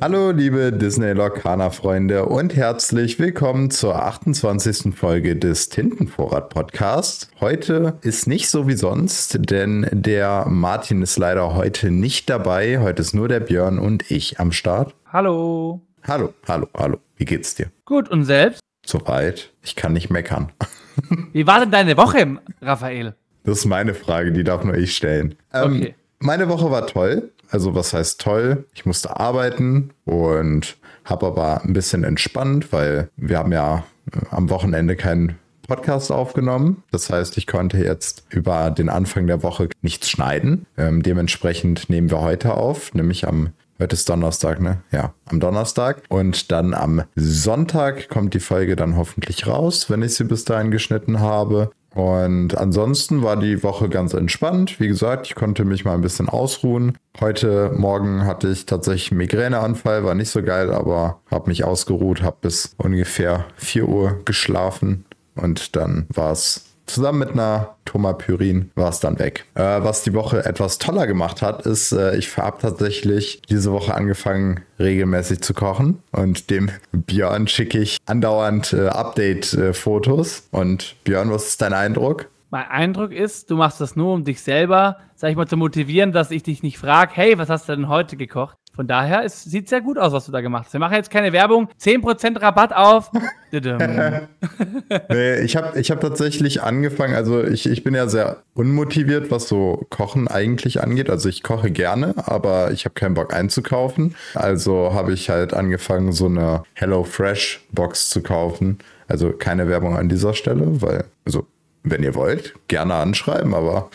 Hallo liebe Disney Locana Freunde und herzlich willkommen zur 28. Folge des Tintenvorrat Podcasts. Heute ist nicht so wie sonst, denn der Martin ist leider heute nicht dabei. Heute ist nur der Björn und ich am Start. Hallo. Hallo, hallo, hallo. Wie geht's dir? Gut und selbst? Soweit. Ich kann nicht meckern. Wie war denn deine Woche, Raphael? Das ist meine Frage, die darf nur ich stellen. Ähm, Okay. Meine Woche war toll. Also was heißt toll? Ich musste arbeiten und habe aber ein bisschen entspannt, weil wir haben ja äh, am Wochenende keinen Podcast aufgenommen. Das heißt, ich konnte jetzt über den Anfang der Woche nichts schneiden. Ähm, dementsprechend nehmen wir heute auf, nämlich am Heute ist Donnerstag, ne? Ja, am Donnerstag. Und dann am Sonntag kommt die Folge dann hoffentlich raus, wenn ich sie bis dahin geschnitten habe. Und ansonsten war die Woche ganz entspannt. Wie gesagt, ich konnte mich mal ein bisschen ausruhen. Heute Morgen hatte ich tatsächlich einen Migräneanfall, war nicht so geil, aber habe mich ausgeruht, habe bis ungefähr 4 Uhr geschlafen und dann war es zusammen mit einer Tomapyrin war es dann weg. Äh, was die Woche etwas toller gemacht hat, ist, äh, ich habe tatsächlich diese Woche angefangen, regelmäßig zu kochen und dem Björn schicke ich andauernd äh, Update-Fotos. und Björn, was ist dein Eindruck? Mein Eindruck ist, du machst das nur, um dich selber, sag ich mal, zu motivieren, dass ich dich nicht frage, hey, was hast du denn heute gekocht? Von daher, es sieht sehr gut aus, was du da gemacht hast. Wir machen jetzt keine Werbung. 10% Rabatt auf. Nee, ich habe ich hab tatsächlich angefangen, also ich, ich bin ja sehr unmotiviert, was so Kochen eigentlich angeht. Also ich koche gerne, aber ich habe keinen Bock einzukaufen. Also habe ich halt angefangen, so eine Hello Fresh Box zu kaufen. Also keine Werbung an dieser Stelle, weil, also wenn ihr wollt, gerne anschreiben, aber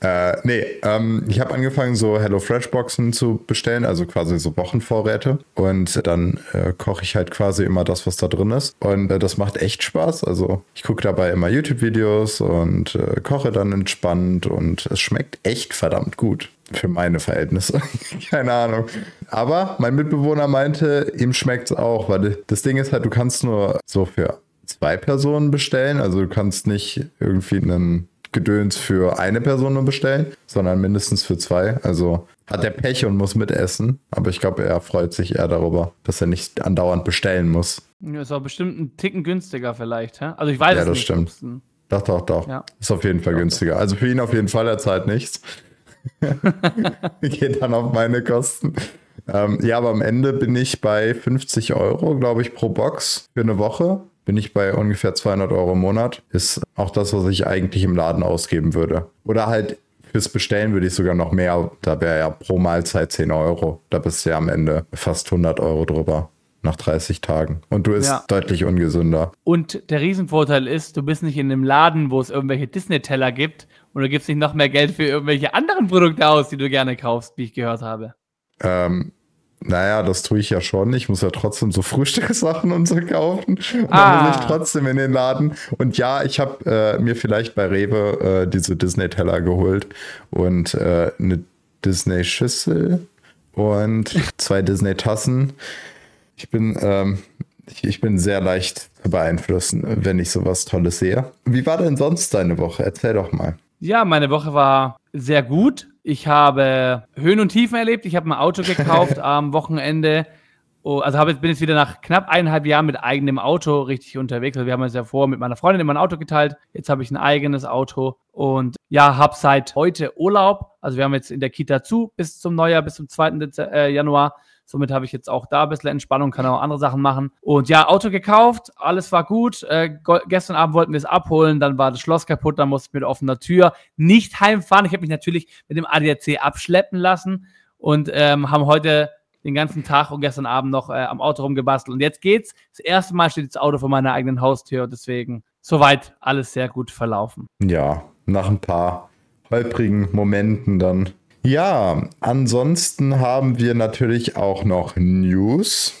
äh, nee, ähm, ich habe angefangen, so HelloFresh-Boxen zu bestellen, also quasi so Wochenvorräte. Und dann äh, koche ich halt quasi immer das, was da drin ist. Und äh, das macht echt Spaß. Also ich gucke dabei immer YouTube-Videos und äh, koche dann entspannt und es schmeckt echt verdammt gut. Für meine Verhältnisse. Keine Ahnung. Aber mein Mitbewohner meinte, ihm schmeckt es auch, weil das Ding ist halt, du kannst nur so für zwei Personen bestellen. Also du kannst nicht irgendwie einen Gedöns für eine Person nur bestellen, sondern mindestens für zwei. Also hat er Pech und muss mitessen. Aber ich glaube, er freut sich eher darüber, dass er nicht andauernd bestellen muss. Ja, Ist auch bestimmt ein Ticken günstiger vielleicht, hä? Also ich weiß Ja, es das nicht. stimmt. ob's ein- Doch, doch, doch. Ja. Ist auf jeden Fall günstiger. Also für ihn auf jeden Fall, er zahlt nichts. Geht dann auf meine Kosten. Ähm, ja, aber am Ende bin ich bei 50 Euro, glaube ich, pro Box für eine Woche. Bin ich bei ungefähr 200 Euro im Monat. Ist auch das, was ich eigentlich im Laden ausgeben würde. Oder halt fürs Bestellen würde ich sogar noch mehr. Da wäre ja pro Mahlzeit 10 Euro. Da bist du ja am Ende fast 100 Euro drüber. Nach 30 Tagen. Und du isst Ja. deutlich ungesünder. Und der Riesenvorteil ist, du bist nicht in einem Laden, wo es irgendwelche Disney-Teller gibt und du gibst nicht noch mehr Geld für irgendwelche anderen Produkte aus, die du gerne kaufst, wie ich gehört habe. Ähm, naja, das tue ich ja schon. Ich muss ja trotzdem so Frühstückssachen und so kaufen. Und dann Ah. muss ich trotzdem in den Laden. Und ja, ich habe äh, mir vielleicht bei Rewe äh, diese Disney-Teller geholt und äh, eine Disney-Schüssel und zwei Disney-Tassen. Ich bin, ähm, ich, ich bin sehr leicht zu beeinflussen, wenn ich sowas Tolles sehe. Wie war denn sonst deine Woche? Erzähl doch mal. Ja, meine Woche war sehr gut. Ich habe Höhen und Tiefen erlebt. Ich habe ein Auto gekauft am Wochenende. Oh, also habe bin jetzt wieder nach knapp eineinhalb Jahren mit eigenem Auto richtig unterwegs. Also wir haben uns ja vorher mit meiner Freundin immer ein Auto geteilt. Jetzt habe ich ein eigenes Auto und ja, habe seit heute Urlaub. Also wir haben jetzt in der Kita zu bis zum Neujahr, bis zum 2. Dezember, äh, Januar. Somit habe ich jetzt auch da ein bisschen Entspannung, kann auch andere Sachen machen. Und ja, Auto gekauft, alles war gut. Äh, gestern Abend wollten wir es abholen, dann war das Schloss kaputt, dann musste ich mit offener Tür nicht heimfahren. Ich habe mich natürlich mit dem ADAC abschleppen lassen und ähm, haben heute den ganzen Tag und gestern Abend noch äh, am Auto rumgebastelt. Und jetzt geht's. Das erste Mal steht das Auto vor meiner eigenen Haustür. Deswegen soweit alles sehr gut verlaufen. Ja, nach ein paar holprigen Momenten dann. Ja, ansonsten haben wir natürlich auch noch News.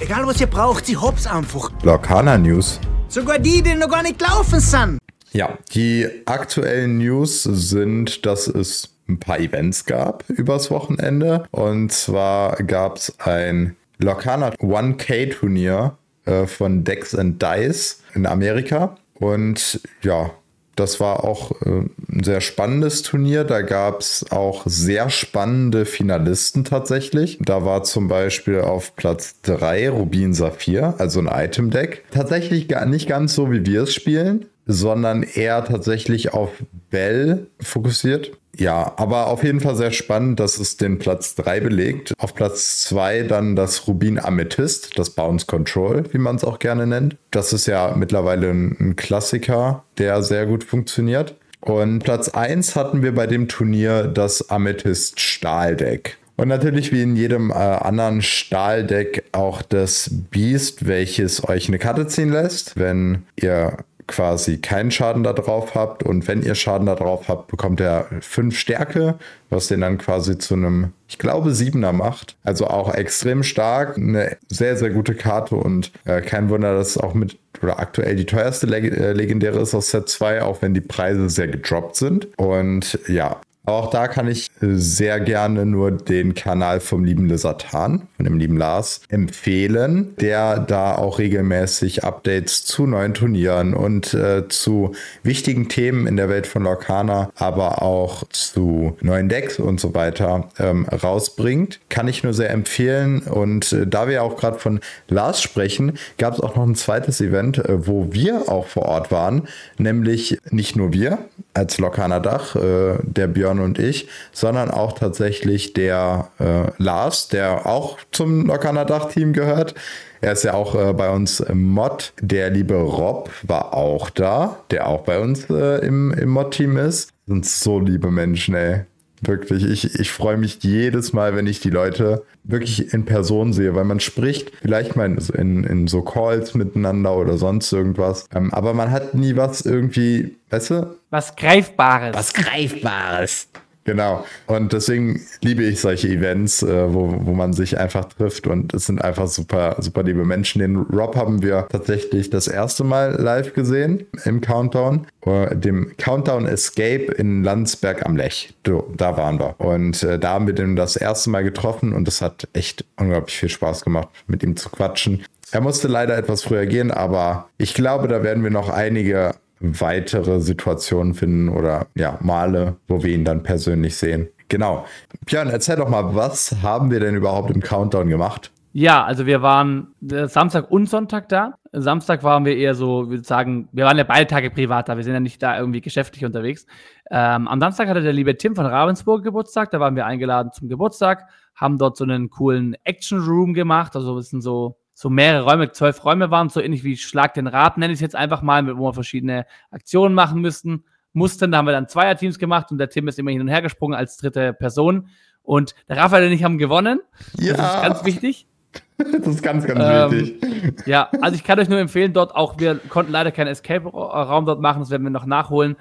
Egal was ihr braucht, sie hops einfach. Lokana News. Sogar die, die noch gar nicht gelaufen sind. Ja, die aktuellen News sind, dass es ein paar Events gab übers Wochenende. Und zwar gab es ein Lokana 1K-Turnier äh, von Dex and Dice in Amerika. Und ja, Das war auch äh, ein sehr spannendes Turnier. Da gab es auch sehr spannende Finalisten tatsächlich. Da war zum Beispiel auf Platz 3 Rubin Saphir, also ein Item-Deck. Tatsächlich gar nicht ganz so, wie wir es spielen sondern eher tatsächlich auf Bell fokussiert. Ja, aber auf jeden Fall sehr spannend, dass es den Platz 3 belegt. Auf Platz 2 dann das Rubin Amethyst, das Bounce Control, wie man es auch gerne nennt. Das ist ja mittlerweile ein, Klassiker, der sehr gut funktioniert. Und Platz 1 hatten wir bei dem Turnier das Amethyst Stahldeck. Und natürlich wie in jedem äh, anderen Stahldeck auch das Beast, welches euch eine Karte ziehen lässt, wenn ihr quasi keinen Schaden da drauf habt und wenn ihr Schaden da drauf habt, bekommt er 5 Stärke, was den dann quasi zu einem, ich glaube, 7er macht. Also auch extrem stark, eine sehr, sehr gute Karte und äh, kein Wunder, dass es auch mit oder aktuell die teuerste Leg äh, legendäre ist aus Set 2, auch wenn die Preise sehr gedroppt sind. Und ja, auch da kann ich sehr gerne nur den Kanal vom lieben Lizatan, von dem lieben Lars, empfehlen, der da auch regelmäßig Updates zu neuen Turnieren und äh, zu wichtigen Themen in der Welt von Lorcana, aber auch zu neuen Decks und so weiter ähm, rausbringt. Kann ich nur sehr empfehlen. Und äh, da wir auch gerade von Lars sprechen, gab es auch noch ein zweites Event, äh, wo wir auch vor Ort waren, nämlich nicht nur wir als Lorcana Dach, äh, der Björn und ich, sondern auch tatsächlich der äh, Lars, der auch zum Lockerner Dach-Team gehört. Er ist ja auch äh, bei uns im Mod. Der liebe Rob war auch da, der auch bei uns äh, im, im Mod-Team ist. Sind so liebe Menschen, ey. Wirklich, ich, ich freue mich jedes Mal, wenn ich die Leute wirklich in Person sehe, weil man spricht vielleicht mal in, in so Calls miteinander oder sonst irgendwas. Ähm, aber man hat nie was irgendwie, weißt du? Was Greifbares. Was Greifbares. Genau. Und deswegen liebe ich solche Events, äh, wo, wo man sich einfach trifft und es sind einfach super, super liebe Menschen. Den Rob haben wir tatsächlich das erste Mal live gesehen im Countdown, äh, dem Countdown Escape in Landsberg am Lech. Da waren wir. Und äh, da haben wir den das erste Mal getroffen und es hat echt unglaublich viel Spaß gemacht, mit ihm zu quatschen. Er musste leider etwas früher gehen, aber ich glaube, da werden wir noch einige weitere Situationen finden oder ja, Male, wo wir ihn dann persönlich sehen. Genau. Björn, erzähl doch mal, was haben wir denn überhaupt im Countdown gemacht? Ja, also wir waren äh, Samstag und Sonntag da. Samstag waren wir eher so, würde sagen, wir waren ja beide Tage privat da, wir sind ja nicht da irgendwie geschäftlich unterwegs. Ähm, am Samstag hatte der liebe Tim von Ravensburg Geburtstag, da waren wir eingeladen zum Geburtstag, haben dort so einen coolen Action Room gemacht, also es sind so so mehrere Räume, zwölf Räume waren, so ähnlich wie Schlag den Rat, nenne ich es jetzt einfach mal, wo wir verschiedene Aktionen machen müssten, mussten. Da haben wir dann Zweierteams gemacht und der Tim ist immer hin und her gesprungen als dritte Person. Und der Raphael und ich haben gewonnen. Ja. Das ist ganz wichtig. Das ist ganz, ganz ähm, wichtig. Ja, also ich kann euch nur empfehlen, dort auch, wir konnten leider keinen Escape-Raum dort machen, das werden wir noch nachholen.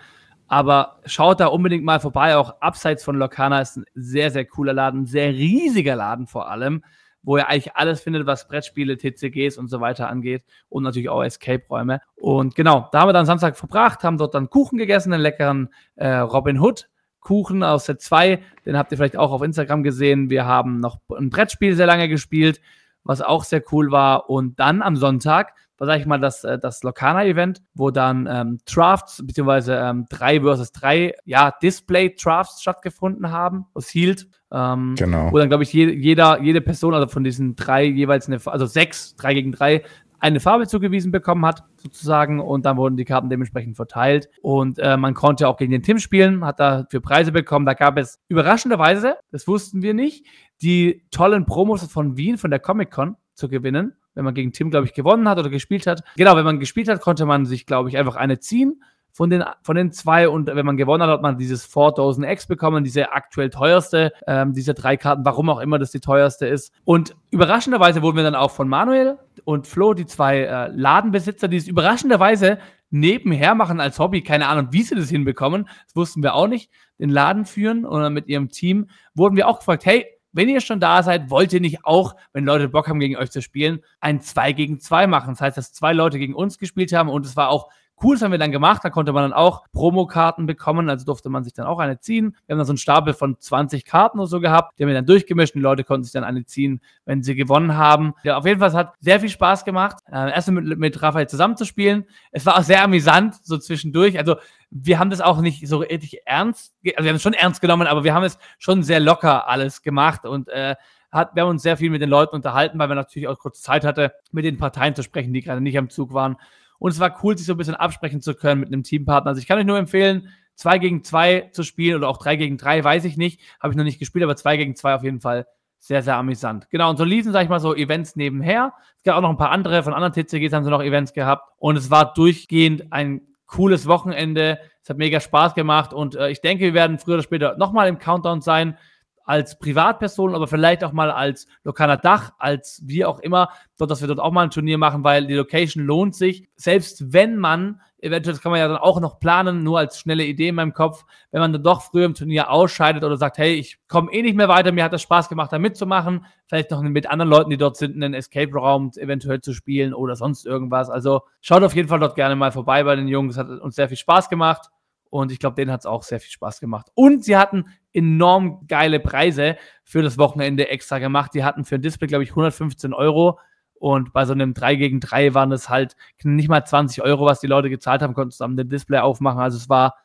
Aber schaut da unbedingt mal vorbei. Auch abseits von Locana ist ein sehr, sehr cooler Laden, sehr riesiger Laden vor allem wo ihr eigentlich alles findet, was Brettspiele, TCGs und so weiter angeht und natürlich auch Escape-Räume. Und genau, da haben wir dann Samstag verbracht, haben dort dann Kuchen gegessen, einen leckeren äh, Robin Hood. Kuchen aus Set 2, den habt ihr vielleicht auch auf Instagram gesehen. Wir haben noch ein Brettspiel sehr lange gespielt, was auch sehr cool war. Und dann am Sonntag sag ich mal, das, äh, das Lokana-Event, wo dann ähm, Drafts, beziehungsweise ähm, 3 versus 3, ja, Display-Drafts stattgefunden haben, aus Hield. Ähm, genau. Wo dann, glaube ich, je, jeder, jede Person, also von diesen drei jeweils eine, also sechs, drei gegen drei, eine Farbe zugewiesen bekommen hat, sozusagen, und dann wurden die Karten dementsprechend verteilt. Und äh, man konnte auch gegen den Tim spielen, hat dafür Preise bekommen. Da gab es überraschenderweise, das wussten wir nicht, die tollen Promos von Wien, von der Comic-Con zu gewinnen wenn man gegen Tim, glaube ich, gewonnen hat oder gespielt hat. Genau, wenn man gespielt hat, konnte man sich, glaube ich, einfach eine ziehen von den, von den zwei und wenn man gewonnen hat, hat man dieses 4000 X bekommen, diese aktuell teuerste ähm, dieser drei Karten, warum auch immer das die teuerste ist. Und überraschenderweise wurden wir dann auch von Manuel und Flo, die zwei äh, Ladenbesitzer, die es überraschenderweise nebenher machen als Hobby, keine Ahnung, wie sie das hinbekommen, das wussten wir auch nicht, den Laden führen und mit ihrem Team wurden wir auch gefragt, hey, wenn ihr schon da seid, wollt ihr nicht auch, wenn Leute Bock haben, gegen euch zu spielen, ein 2 gegen 2 machen. Das heißt, dass zwei Leute gegen uns gespielt haben und es war auch Cool, das haben wir dann gemacht. Da konnte man dann auch Promokarten bekommen, also durfte man sich dann auch eine ziehen. Wir haben dann so einen Stapel von 20 Karten oder so gehabt. Die haben wir dann durchgemischt und die Leute konnten sich dann eine ziehen, wenn sie gewonnen haben. Ja, auf jeden Fall, es hat sehr viel Spaß gemacht, äh, erst mit, mit Raphael zusammenzuspielen. Es war auch sehr amüsant, so zwischendurch. Also wir haben das auch nicht so richtig ernst, also wir haben es schon ernst genommen, aber wir haben es schon sehr locker alles gemacht und äh, hat, wir haben uns sehr viel mit den Leuten unterhalten, weil wir natürlich auch kurz Zeit hatte, mit den Parteien zu sprechen, die gerade nicht am Zug waren. Und es war cool, sich so ein bisschen absprechen zu können mit einem Teampartner. Also ich kann euch nur empfehlen, zwei gegen zwei zu spielen oder auch drei gegen drei, weiß ich nicht. Habe ich noch nicht gespielt, aber zwei gegen zwei auf jeden Fall sehr, sehr amüsant. Genau, und so liefen, sag ich mal, so Events nebenher. Es gab auch noch ein paar andere, von anderen TCGs haben sie noch Events gehabt. Und es war durchgehend ein cooles Wochenende. Es hat mega Spaß gemacht und äh, ich denke, wir werden früher oder später nochmal im Countdown sein als Privatperson, aber vielleicht auch mal als lokaler Dach, als wie auch immer, dass wir dort auch mal ein Turnier machen, weil die Location lohnt sich. Selbst wenn man, eventuell das kann man ja dann auch noch planen, nur als schnelle Idee in meinem Kopf, wenn man dann doch früher im Turnier ausscheidet oder sagt, hey, ich komme eh nicht mehr weiter, mir hat das Spaß gemacht, da mitzumachen, vielleicht noch mit anderen Leuten, die dort sind, einen Escape-Raum eventuell zu spielen oder sonst irgendwas. Also schaut auf jeden Fall dort gerne mal vorbei bei den Jungs, hat uns sehr viel Spaß gemacht. Und ich glaube, denen hat es auch sehr viel Spaß gemacht. Und sie hatten enorm geile Preise für das Wochenende extra gemacht. Die hatten für ein Display, glaube ich, 115 Euro. Und bei so einem 3 gegen 3 waren es halt nicht mal 20 Euro, was die Leute gezahlt haben, konnten zusammen den Display aufmachen. Also es war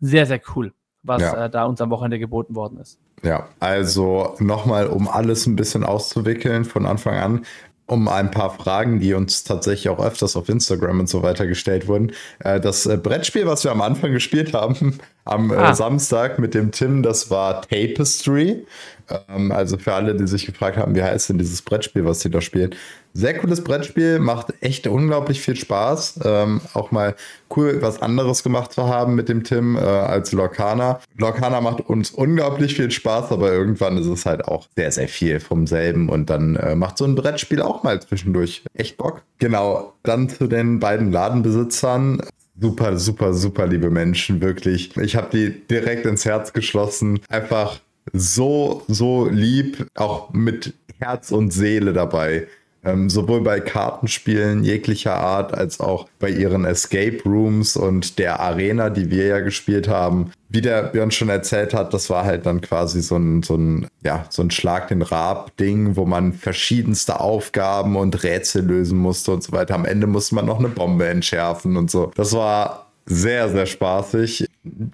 sehr, sehr cool, was ja. äh, da uns am Wochenende geboten worden ist. Ja, also nochmal, um alles ein bisschen auszuwickeln von Anfang an um ein paar Fragen, die uns tatsächlich auch öfters auf Instagram und so weiter gestellt wurden. Äh, das äh, Brettspiel, was wir am Anfang gespielt haben, am äh, ah. Samstag mit dem Tim, das war Tapestry. Ähm, also für alle, die sich gefragt haben, wie heißt denn dieses Brettspiel, was sie da spielen. Sehr cooles Brettspiel, macht echt unglaublich viel Spaß. Ähm, auch mal cool, was anderes gemacht zu haben mit dem Tim äh, als Lorcana. Lorcana macht uns unglaublich viel Spaß, aber irgendwann ist es halt auch sehr, sehr viel vom selben. Und dann äh, macht so ein Brettspiel auch mal zwischendurch echt Bock. Genau, dann zu den beiden Ladenbesitzern super, super, super liebe Menschen, wirklich. Ich habe die direkt ins Herz geschlossen. Einfach so, so lieb, auch mit Herz und Seele dabei. Ähm, sowohl bei Kartenspielen jeglicher Art als auch bei ihren Escape Rooms und der Arena, die wir ja gespielt haben. Wie der Björn schon erzählt hat, das war halt dann quasi so ein, so ein, ja, so ein Schlag den Rab-Ding, wo man verschiedenste Aufgaben und Rätsel lösen musste und so weiter. Am Ende musste man noch eine Bombe entschärfen und so. Das war sehr, sehr spaßig.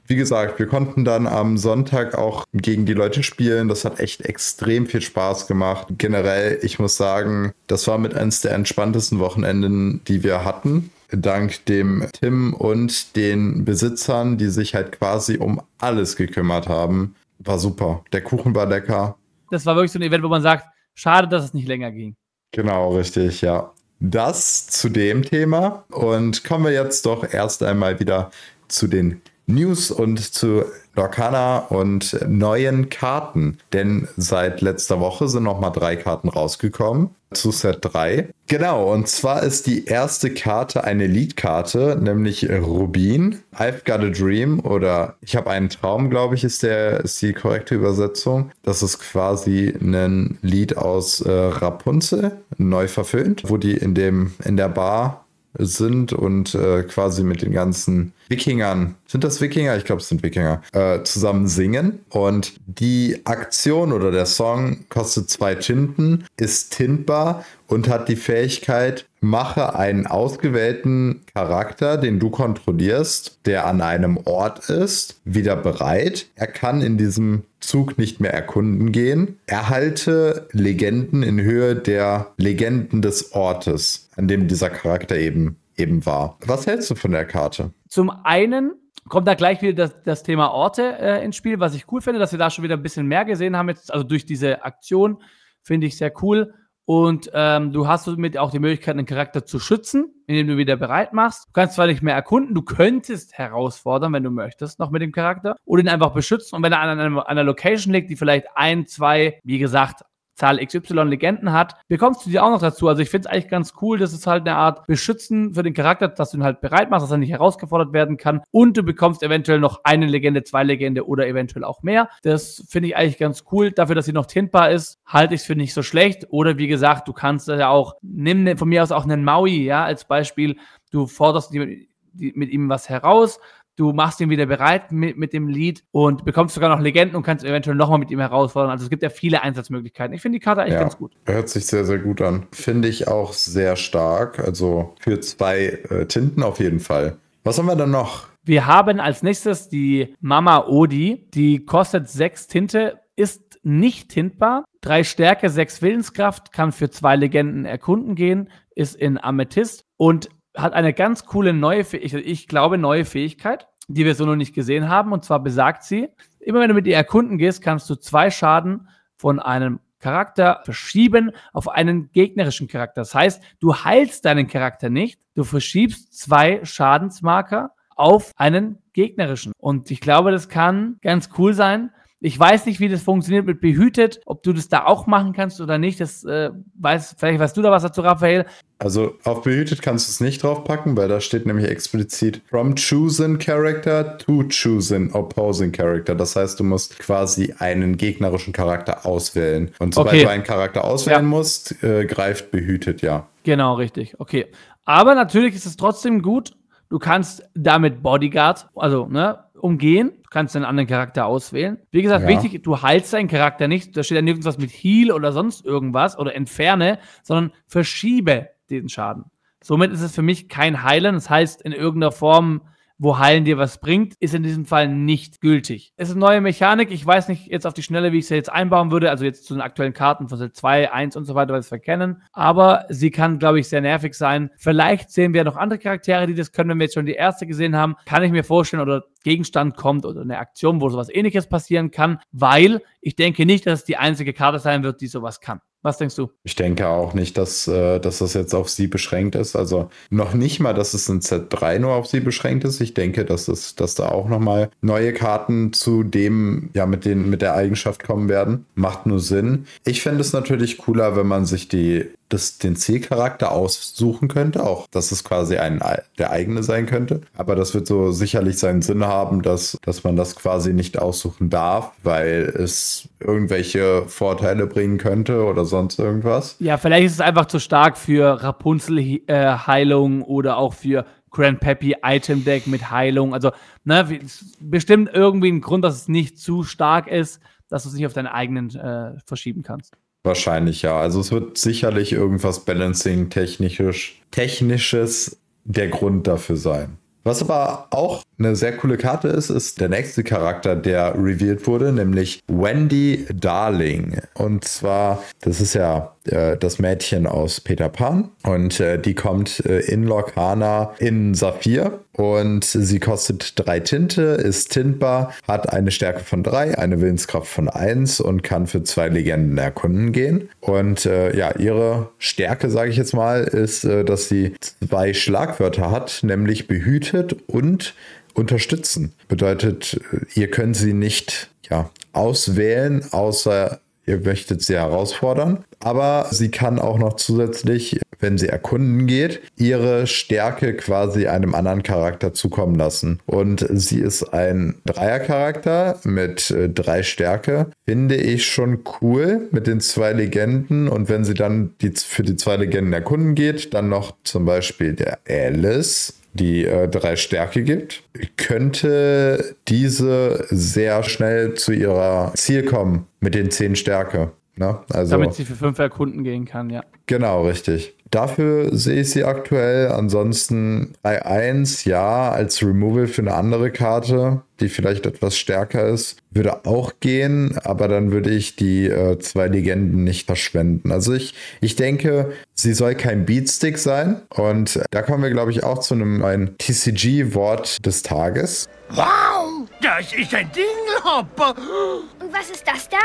Wie gesagt, wir konnten dann am Sonntag auch gegen die Leute spielen. Das hat echt extrem viel Spaß gemacht. Generell, ich muss sagen, das war mit eines der entspanntesten Wochenenden, die wir hatten. Dank dem Tim und den Besitzern, die sich halt quasi um alles gekümmert haben. War super. Der Kuchen war lecker. Das war wirklich so ein Event, wo man sagt, schade, dass es nicht länger ging. Genau, richtig, ja. Das zu dem Thema. Und kommen wir jetzt doch erst einmal wieder zu den News und zu Lorcana und neuen Karten. Denn seit letzter Woche sind noch mal drei Karten rausgekommen zu Set 3. Genau, und zwar ist die erste Karte eine Lead-Karte, nämlich Rubin. I've got a dream oder ich habe einen Traum, glaube ich, ist, der, ist die korrekte Übersetzung. Das ist quasi ein Lied aus äh, Rapunzel, neu verfilmt, wo die in, dem, in der Bar sind und äh, quasi mit den ganzen Wikingern, sind das Wikinger? Ich glaube, es sind Wikinger, äh, zusammen singen. Und die Aktion oder der Song kostet zwei Tinten, ist tintbar und hat die Fähigkeit, mache einen ausgewählten Charakter, den du kontrollierst, der an einem Ort ist, wieder bereit. Er kann in diesem Zug nicht mehr erkunden gehen. Erhalte Legenden in Höhe der Legenden des Ortes, an dem dieser Charakter eben, eben war. Was hältst du von der Karte? Zum einen kommt da gleich wieder das, das Thema Orte äh, ins Spiel, was ich cool finde, dass wir da schon wieder ein bisschen mehr gesehen haben, jetzt, also durch diese Aktion, finde ich sehr cool. Und ähm, du hast somit auch die Möglichkeit, einen Charakter zu schützen, indem du wieder bereit machst. Du kannst zwar nicht mehr erkunden, du könntest herausfordern, wenn du möchtest, noch mit dem Charakter. Oder ihn einfach beschützen. Und wenn er an einer, an einer Location liegt, die vielleicht ein, zwei, wie gesagt, Zahl XY Legenden hat, bekommst du die auch noch dazu. Also ich finde es eigentlich ganz cool, dass es halt eine Art Beschützen für den Charakter, dass du ihn halt bereit machst, dass er nicht herausgefordert werden kann und du bekommst eventuell noch eine Legende, zwei Legende oder eventuell auch mehr. Das finde ich eigentlich ganz cool. Dafür, dass sie noch tintbar ist, halte ich es für nicht so schlecht. Oder wie gesagt, du kannst ja auch, nimm ne, von mir aus auch einen Maui, ja, als Beispiel. Du forderst die die, mit ihm was heraus. Du machst ihn wieder bereit mit, mit dem Lied und bekommst sogar noch Legenden und kannst eventuell nochmal mit ihm herausfordern. Also es gibt ja viele Einsatzmöglichkeiten. Ich finde die Karte eigentlich Ja, ganz gut. hört sich sehr, sehr gut an. Finde ich auch sehr stark. Also für zwei äh, Tinten auf jeden Fall. Was haben wir dann noch? Wir haben als nächstes die Mama Odi. Die kostet sechs Tinte, ist nicht tintbar. Drei Stärke, sechs Willenskraft, kann für zwei Legenden erkunden gehen, ist in Amethyst und hat eine ganz coole neue Fähigkeit, ich glaube neue Fähigkeit, die wir so noch nicht gesehen haben. Und zwar besagt sie, immer wenn du mit ihr erkunden gehst, kannst du zwei Schaden von einem Charakter verschieben auf einen gegnerischen Charakter. Das heißt, du heilst deinen Charakter nicht, du verschiebst zwei Schadensmarker auf einen gegnerischen. Und ich glaube, das kann ganz cool sein. Ich weiß nicht, wie das funktioniert mit behütet, ob du das da auch machen kannst oder nicht. Das äh, weiß, vielleicht weißt du da was dazu, Raphael. Also auf behütet kannst du es nicht draufpacken, weil da steht nämlich explizit from chosen character to chosen opposing character. Das heißt, du musst quasi einen gegnerischen Charakter auswählen. Und sobald Okay. du einen Charakter auswählen Ja. musst, äh, greift behütet, ja. Genau, richtig. Okay. Aber natürlich ist es trotzdem gut. Du kannst damit Bodyguard, also ne, umgehen. Du kannst einen anderen Charakter auswählen. Wie gesagt, Ja. wichtig, du heilst deinen Charakter nicht. Da steht ja nirgends was mit Heal oder sonst irgendwas oder entferne, sondern verschiebe den Schaden. Somit ist es für mich kein Heilen. Das heißt, in irgendeiner Form, wo Heilen dir was bringt, ist in diesem Fall nicht gültig. Es ist eine neue Mechanik. Ich weiß nicht jetzt auf die Schnelle, wie ich sie jetzt einbauen würde. Also jetzt zu den aktuellen Karten von Set 2, 1 und so weiter, weil wir es verkennen. Aber sie kann, glaube ich, sehr nervig sein. Vielleicht sehen wir noch andere Charaktere, die das können, wenn wir jetzt schon die erste gesehen haben. Kann ich mir vorstellen, oder Gegenstand kommt oder eine Aktion, wo sowas ähnliches passieren kann, weil ich denke nicht, dass es die einzige Karte sein wird, die sowas kann. Was denkst du? Ich denke auch nicht, dass, äh, dass das jetzt auf sie beschränkt ist. Also noch nicht mal, dass es in Z3 nur auf sie beschränkt ist. Ich denke, dass, es, dass da auch nochmal neue Karten zu dem, ja, mit, den, mit der Eigenschaft kommen werden. Macht nur Sinn. Ich fände es natürlich cooler, wenn man sich die, das, den Zielcharakter aussuchen könnte. Auch, dass es quasi ein, der eigene sein könnte. Aber das wird so sicherlich seinen Sinn haben, dass, dass man das quasi nicht aussuchen darf, weil es irgendwelche Vorteile bringen könnte oder sonst irgendwas. Ja, vielleicht ist es einfach zu stark für Rapunzel-Heilung oder auch für Grandpappy Item Deck mit Heilung. Also, ne, bestimmt irgendwie ein Grund, dass es nicht zu stark ist, dass du es nicht auf deinen eigenen äh, verschieben kannst. Wahrscheinlich ja. Also es wird sicherlich irgendwas Balancing technisch, technisches der Grund dafür sein. Was aber auch eine sehr coole Karte ist, ist der nächste Charakter, der revealed wurde, nämlich Wendy Darling. Und zwar, das ist ja äh, das Mädchen aus Peter Pan und äh, die kommt äh, in Lorcana in Saphir und sie kostet drei Tinte, ist tintbar, hat eine Stärke von drei, eine Willenskraft von eins und kann für zwei Legenden erkunden gehen. Und äh, ja, ihre Stärke, sage ich jetzt mal, ist, äh, dass sie zwei Schlagwörter hat, nämlich behütet und unterstützen. Bedeutet, äh, ihr könnt sie nicht ja, auswählen, außer ihr möchtet sie herausfordern. Aber sie kann auch noch zusätzlich, wenn sie erkunden geht, ihre Stärke quasi einem anderen Charakter zukommen lassen. Und sie ist ein Dreiercharakter mit äh, drei Stärke. Finde ich schon cool mit den zwei Legenden. Und wenn sie dann die, für die zwei Legenden erkunden geht, dann noch zum Beispiel der Alice die äh, drei Stärke gibt, könnte diese sehr schnell zu ihrer Ziel kommen mit den zehn Stärke. Ne? Also, Damit sie für fünf Erkunden gehen kann, ja. genau, richtig. Dafür sehe ich sie aktuell. Ansonsten 3-1, ja, als Removal für eine andere Karte, die vielleicht etwas stärker ist, würde auch gehen, aber dann würde ich die äh, zwei Legenden nicht verschwenden. Also ich, ich denke, sie soll kein Beatstick sein. Und da kommen wir, glaube ich, auch zu einem ein TCG-Wort des Tages. Wow, das ist ein Dingelhopper. Und was ist das da?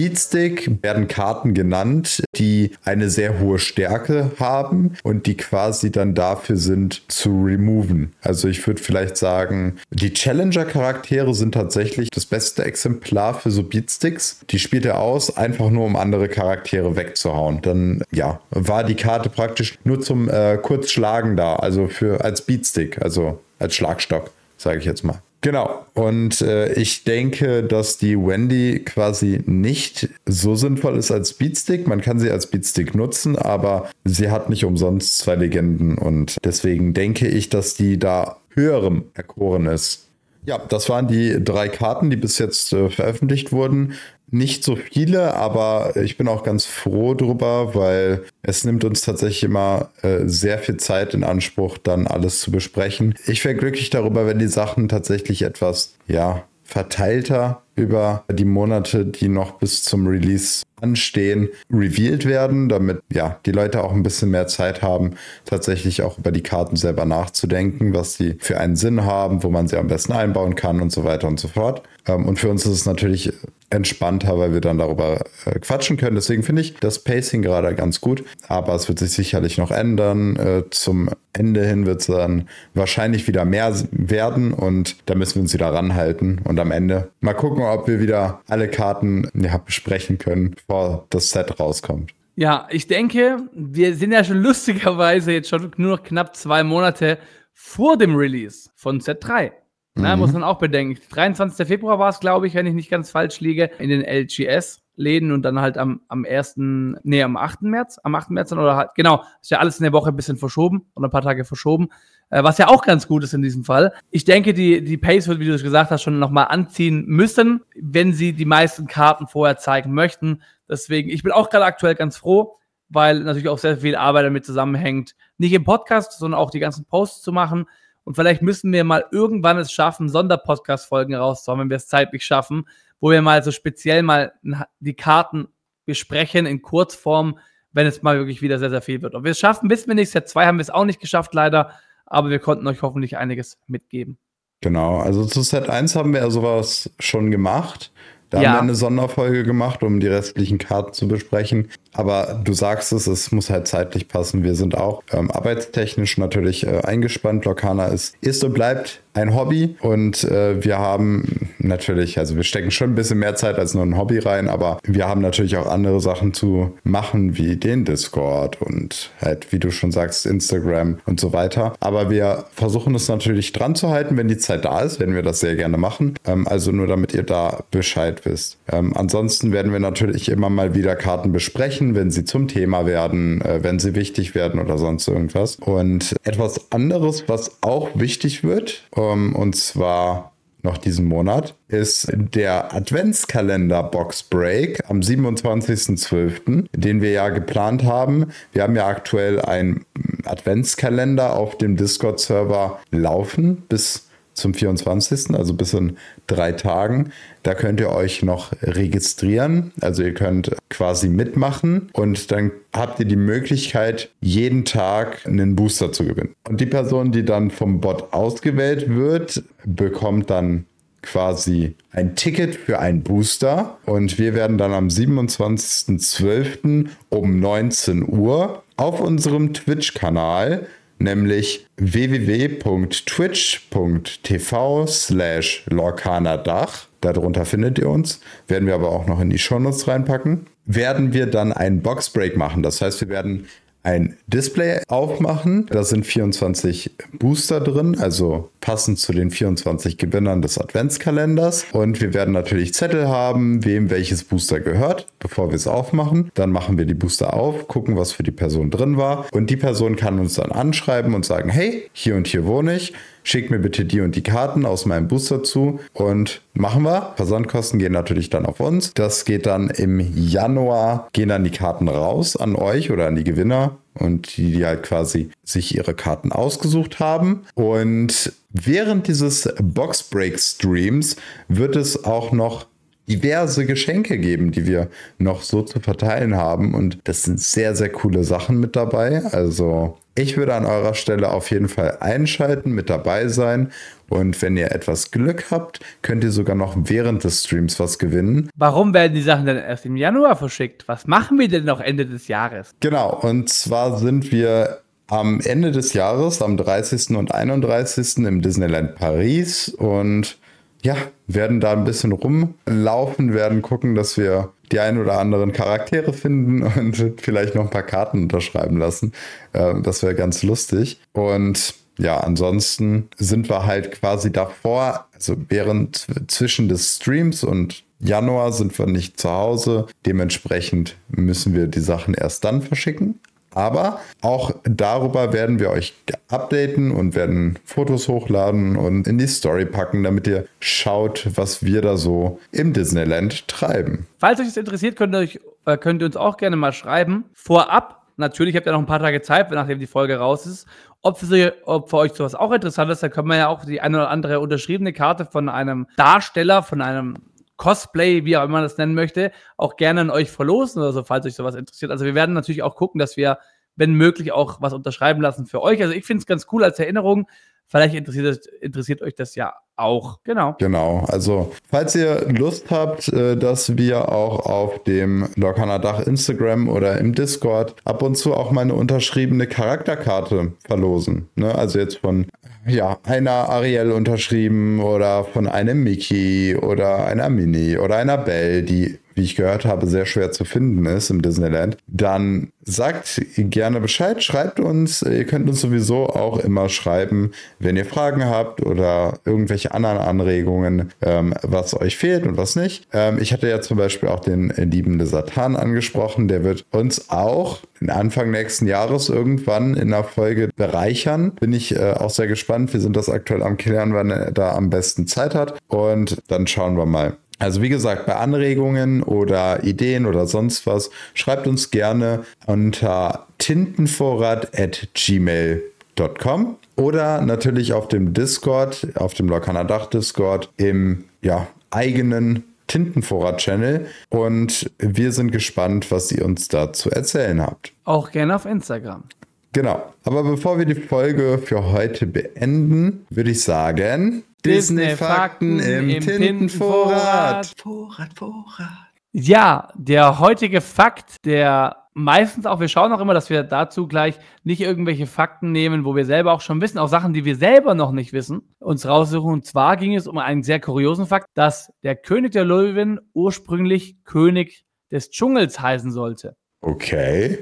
Beatstick werden Karten genannt, die eine sehr hohe Stärke haben und die quasi dann dafür sind zu removen. Also ich würde vielleicht sagen, die Challenger-Charaktere sind tatsächlich das beste Exemplar für so Beatsticks. Die spielt er aus, einfach nur um andere Charaktere wegzuhauen. Dann ja, war die Karte praktisch nur zum äh, Kurzschlagen da, also für als Beatstick, also als Schlagstock, sage ich jetzt mal. Genau. Und äh, ich denke, dass die Wendy quasi nicht so sinnvoll ist als Beatstick. Man kann sie als Beatstick nutzen, aber sie hat nicht umsonst zwei Legenden. Und deswegen denke ich, dass die da höherem erkoren ist. Ja, das waren die drei Karten, die bis jetzt äh, veröffentlicht wurden. Nicht so viele, aber ich bin auch ganz froh drüber, weil es nimmt uns tatsächlich immer äh, sehr viel Zeit in Anspruch, dann alles zu besprechen. Ich wäre glücklich darüber, wenn die Sachen tatsächlich etwas, ja, verteilter über die Monate, die noch bis zum Release anstehen, revealed werden, damit ja die Leute auch ein bisschen mehr Zeit haben, tatsächlich auch über die Karten selber nachzudenken, was sie für einen Sinn haben, wo man sie am besten einbauen kann und so weiter und so fort. Ähm, und für uns ist es natürlich entspannter, weil wir dann darüber äh, quatschen können. Deswegen finde ich das Pacing gerade ganz gut. Aber es wird sich sicherlich noch ändern. Äh, zum Ende hin wird es dann wahrscheinlich wieder mehr werden und da müssen wir uns wieder ranhalten. Und am Ende mal gucken, ob wir wieder alle Karten ja, besprechen können, bevor das Set rauskommt. Ja, ich denke, wir sind ja schon lustigerweise jetzt schon nur noch knapp zwei Monate vor dem Release von Set 3. Na, mhm. muss man auch bedenken. 23. Februar war es, glaube ich, wenn ich nicht ganz falsch liege, in den LGS-Läden und dann halt am, am 1., nee, am 8. März, am 8. März dann, oder halt, genau, ist ja alles in der Woche ein bisschen verschoben und ein paar Tage verschoben, was ja auch ganz gut ist in diesem Fall. Ich denke, die, die Pace wird, wie du es gesagt hast, schon nochmal anziehen müssen, wenn sie die meisten Karten vorher zeigen möchten. Deswegen, ich bin auch gerade aktuell ganz froh, weil natürlich auch sehr viel Arbeit damit zusammenhängt, nicht im Podcast, sondern auch die ganzen Posts zu machen. Und vielleicht müssen wir mal irgendwann es schaffen, Sonderpodcast-Folgen rauszuhauen, wenn wir es zeitlich schaffen, wo wir mal so speziell mal die Karten besprechen in Kurzform, wenn es mal wirklich wieder sehr, sehr viel wird. Ob wir es schaffen, wissen wir nicht. Set 2 haben wir es auch nicht geschafft, leider. Aber wir konnten euch hoffentlich einiges mitgeben. Genau, also zu Set 1 haben wir ja sowas schon gemacht. Da ja. haben wir eine Sonderfolge gemacht, um die restlichen Karten zu besprechen. Aber du sagst es, es muss halt zeitlich passen. Wir sind auch ähm, arbeitstechnisch natürlich äh, eingespannt. Lokana ist, ist und bleibt ein Hobby und äh, wir haben natürlich, also wir stecken schon ein bisschen mehr Zeit als nur ein Hobby rein, aber wir haben natürlich auch andere Sachen zu machen, wie den Discord und halt, wie du schon sagst, Instagram und so weiter. Aber wir versuchen es natürlich dran zu halten, wenn die Zeit da ist, werden wir das sehr gerne machen. Ähm, also nur damit ihr da Bescheid wisst. Ähm, ansonsten werden wir natürlich immer mal wieder Karten besprechen, wenn sie zum Thema werden, äh, wenn sie wichtig werden oder sonst irgendwas. Und etwas anderes, was auch wichtig wird, ähm, und zwar noch diesen Monat, ist der Adventskalender Box Break am 27.12., den wir ja geplant haben. Wir haben ja aktuell einen Adventskalender auf dem Discord-Server laufen bis zum 24., also bis in drei Tagen. Da könnt ihr euch noch registrieren. Also ihr könnt quasi mitmachen und dann habt ihr die Möglichkeit, jeden Tag einen Booster zu gewinnen. Und die Person, die dann vom Bot ausgewählt wird, bekommt dann quasi ein Ticket für einen Booster und wir werden dann am 27.12. um 19 Uhr auf unserem Twitch-Kanal nämlich www.twitch.tv slash lorcanadach. Darunter findet ihr uns. Werden wir aber auch noch in die Shownotes reinpacken. Werden wir dann einen Boxbreak machen. Das heißt, wir werden ein Display aufmachen. Da sind 24 Booster drin, also passend zu den 24 Gewinnern des Adventskalenders. Und wir werden natürlich Zettel haben, wem welches Booster gehört, bevor wir es aufmachen. Dann machen wir die Booster auf, gucken, was für die Person drin war. Und die Person kann uns dann anschreiben und sagen, hey, hier und hier wohne ich schick mir bitte die und die Karten aus meinem Booster zu und machen wir. Versandkosten gehen natürlich dann auf uns. Das geht dann im Januar, gehen dann die Karten raus an euch oder an die Gewinner und die, die halt quasi sich ihre Karten ausgesucht haben. Und während dieses Box Break Streams wird es auch noch diverse Geschenke geben, die wir noch so zu verteilen haben. Und das sind sehr, sehr coole Sachen mit dabei. Also ich würde an eurer Stelle auf jeden Fall einschalten, mit dabei sein. Und wenn ihr etwas Glück habt, könnt ihr sogar noch während des Streams was gewinnen. Warum werden die Sachen denn erst im Januar verschickt? Was machen wir denn noch Ende des Jahres? Genau, und zwar sind wir am Ende des Jahres, am 30. und 31. im Disneyland Paris und ja, werden da ein bisschen rumlaufen, werden gucken, dass wir die ein oder anderen Charaktere finden und vielleicht noch ein paar Karten unterschreiben lassen. Äh, das wäre ganz lustig. Und ja, ansonsten sind wir halt quasi davor, also während zwischen des Streams und Januar sind wir nicht zu Hause. Dementsprechend müssen wir die Sachen erst dann verschicken. Aber auch darüber werden wir euch updaten und werden Fotos hochladen und in die Story packen, damit ihr schaut, was wir da so im Disneyland treiben. Falls euch das interessiert, könnt ihr, euch, äh, könnt ihr uns auch gerne mal schreiben. Vorab, natürlich habt ihr noch ein paar Tage Zeit, nachdem die Folge raus ist. Ob für, ob für euch sowas auch interessant ist, da können wir ja auch die eine oder andere unterschriebene Karte von einem Darsteller, von einem Cosplay, wie auch immer man das nennen möchte, auch gerne an euch verlosen oder so, falls euch sowas interessiert. Also wir werden natürlich auch gucken, dass wir, wenn möglich, auch was unterschreiben lassen für euch. Also ich finde es ganz cool als Erinnerung. Vielleicht interessiert, interessiert euch das ja auch. Genau. Genau. Also, falls ihr Lust habt, äh, dass wir auch auf dem Lokana Dach Instagram oder im Discord ab und zu auch mal eine unterschriebene Charakterkarte verlosen. Ne? Also jetzt von ja, einer Ariel unterschrieben oder von einem Mickey oder einer Mini oder einer Belle, die wie ich gehört habe, sehr schwer zu finden ist im Disneyland, dann sagt gerne Bescheid, schreibt uns. Ihr könnt uns sowieso auch immer schreiben, wenn ihr Fragen habt oder irgendwelche anderen Anregungen, ähm, was euch fehlt und was nicht. Ähm, ich hatte ja zum Beispiel auch den lieben Satan angesprochen. Der wird uns auch Anfang nächsten Jahres irgendwann in der Folge bereichern. Bin ich äh, auch sehr gespannt. Wir sind das aktuell am klären, wann er da am besten Zeit hat. Und dann schauen wir mal. Also wie gesagt, bei Anregungen oder Ideen oder sonst was, schreibt uns gerne unter tintenvorrat.gmail.com oder natürlich auf dem Discord, auf dem Lokana Dach Discord im ja, eigenen Tintenvorrat-Channel und wir sind gespannt, was ihr uns da zu erzählen habt. Auch gerne auf Instagram. Genau. Aber bevor wir die Folge für heute beenden, würde ich sagen, Disney-Fakten im, im Tintenvorrat. Vorrat, Vorrat. Ja, der heutige Fakt, der meistens auch, wir schauen auch immer, dass wir dazu gleich nicht irgendwelche Fakten nehmen, wo wir selber auch schon wissen, auch Sachen, die wir selber noch nicht wissen, uns raussuchen. Und zwar ging es um einen sehr kuriosen Fakt, dass der König der Löwen ursprünglich König des Dschungels heißen sollte. Okay.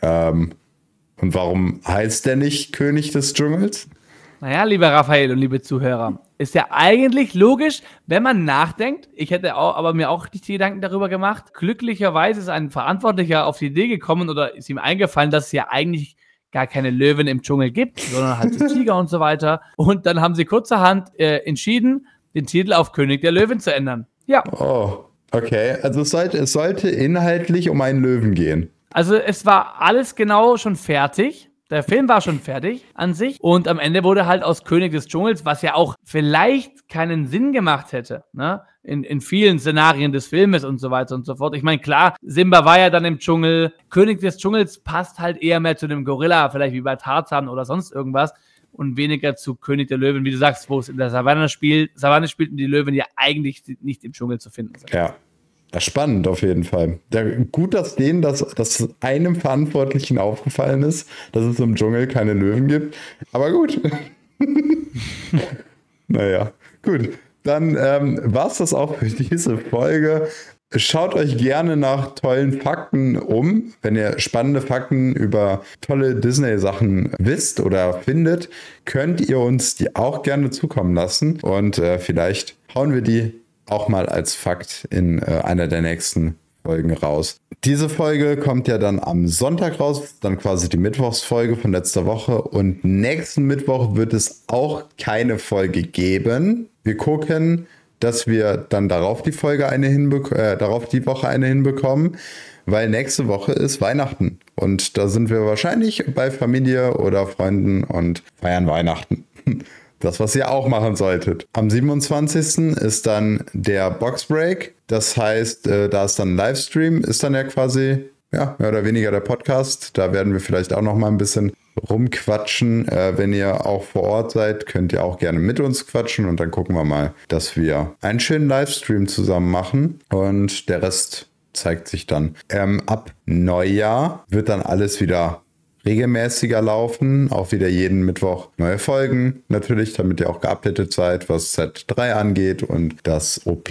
Ähm, und warum heißt der nicht König des Dschungels? Naja, lieber Raphael und liebe Zuhörer, ist ja eigentlich logisch, wenn man nachdenkt. Ich hätte auch, aber mir auch nicht die Gedanken darüber gemacht. Glücklicherweise ist ein Verantwortlicher auf die Idee gekommen oder ist ihm eingefallen, dass es ja eigentlich gar keine Löwen im Dschungel gibt, sondern halt Tiger und so weiter. Und dann haben sie kurzerhand äh, entschieden, den Titel auf König der Löwen zu ändern. Ja. Oh, okay. Also es sollte, es sollte inhaltlich um einen Löwen gehen. Also es war alles genau schon fertig. Der Film war schon fertig an sich und am Ende wurde halt aus König des Dschungels, was ja auch vielleicht keinen Sinn gemacht hätte, ne? In, in vielen Szenarien des Filmes und so weiter und so fort. Ich meine, klar, Simba war ja dann im Dschungel. König des Dschungels passt halt eher mehr zu dem Gorilla, vielleicht wie bei Tarzan oder sonst irgendwas und weniger zu König der Löwen, wie du sagst, wo es in der Savanne spielt. Savanne spielten die Löwen ja eigentlich nicht im Dschungel zu finden sind. Ja, ja, spannend auf jeden Fall. Ja, gut, dass denen das, dass einem Verantwortlichen aufgefallen ist, dass es im Dschungel keine Löwen gibt. Aber gut. naja, gut. Dann ähm, war es das auch für diese Folge. Schaut euch gerne nach tollen Fakten um. Wenn ihr spannende Fakten über tolle Disney-Sachen wisst oder findet, könnt ihr uns die auch gerne zukommen lassen. Und äh, vielleicht hauen wir die auch mal als Fakt in äh, einer der nächsten Folgen raus. Diese Folge kommt ja dann am Sonntag raus, dann quasi die Mittwochsfolge von letzter Woche. Und nächsten Mittwoch wird es auch keine Folge geben. Wir gucken, dass wir dann darauf die Folge eine äh, darauf die Woche eine hinbekommen, weil nächste Woche ist Weihnachten. Und da sind wir wahrscheinlich bei Familie oder Freunden und feiern Weihnachten. Das, was ihr auch machen solltet. Am 27. ist dann der Boxbreak. Das heißt, äh, da ist dann ein Livestream, ist dann ja quasi ja, mehr oder weniger der Podcast. Da werden wir vielleicht auch noch mal ein bisschen rumquatschen. Äh, wenn ihr auch vor Ort seid, könnt ihr auch gerne mit uns quatschen und dann gucken wir mal, dass wir einen schönen Livestream zusammen machen und der Rest zeigt sich dann. Ähm, ab Neujahr wird dann alles wieder regelmäßiger laufen. Auch wieder jeden Mittwoch neue Folgen. Natürlich, damit ihr auch geupdatet seid, was Z3 angeht und das OP.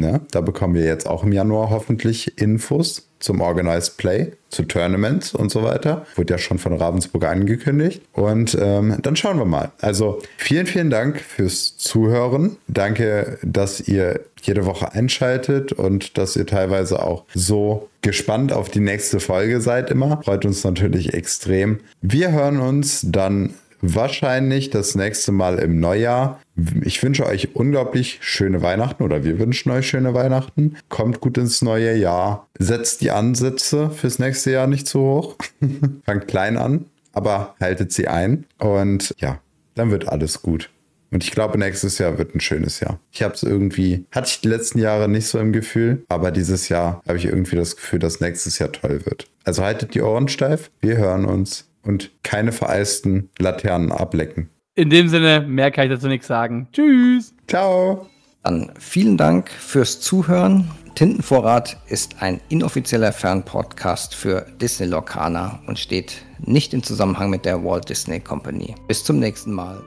Ne? Da bekommen wir jetzt auch im Januar hoffentlich Infos zum Organized Play, zu Tournaments und so weiter. Wurde ja schon von Ravensburg angekündigt. Und ähm, dann schauen wir mal. Also vielen, vielen Dank fürs Zuhören. Danke, dass ihr jede Woche einschaltet und dass ihr teilweise auch so gespannt auf die nächste Folge seid immer. Freut uns natürlich extrem. Wir hören uns dann wahrscheinlich das nächste Mal im Neujahr. Ich wünsche euch unglaublich schöne Weihnachten oder wir wünschen euch schöne Weihnachten. Kommt gut ins neue Jahr. Setzt die Ansätze fürs nächste Jahr nicht zu hoch. Fangt klein an, aber haltet sie ein. Und ja, dann wird alles gut. Und ich glaube, nächstes Jahr wird ein schönes Jahr. Ich habe es irgendwie, hatte ich die letzten Jahre nicht so im Gefühl, aber dieses Jahr habe ich irgendwie das Gefühl, dass nächstes Jahr toll wird. Also haltet die Ohren steif. Wir hören uns und keine vereisten Laternen ablecken. In dem Sinne, mehr kann ich dazu nichts sagen. Tschüss. Ciao. Dann vielen Dank fürs Zuhören. Tintenvorrat ist ein inoffizieller Fernpodcast für Disney Lorcaner und steht nicht im Zusammenhang mit der Walt Disney Company. Bis zum nächsten Mal.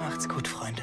Macht's gut, Freunde.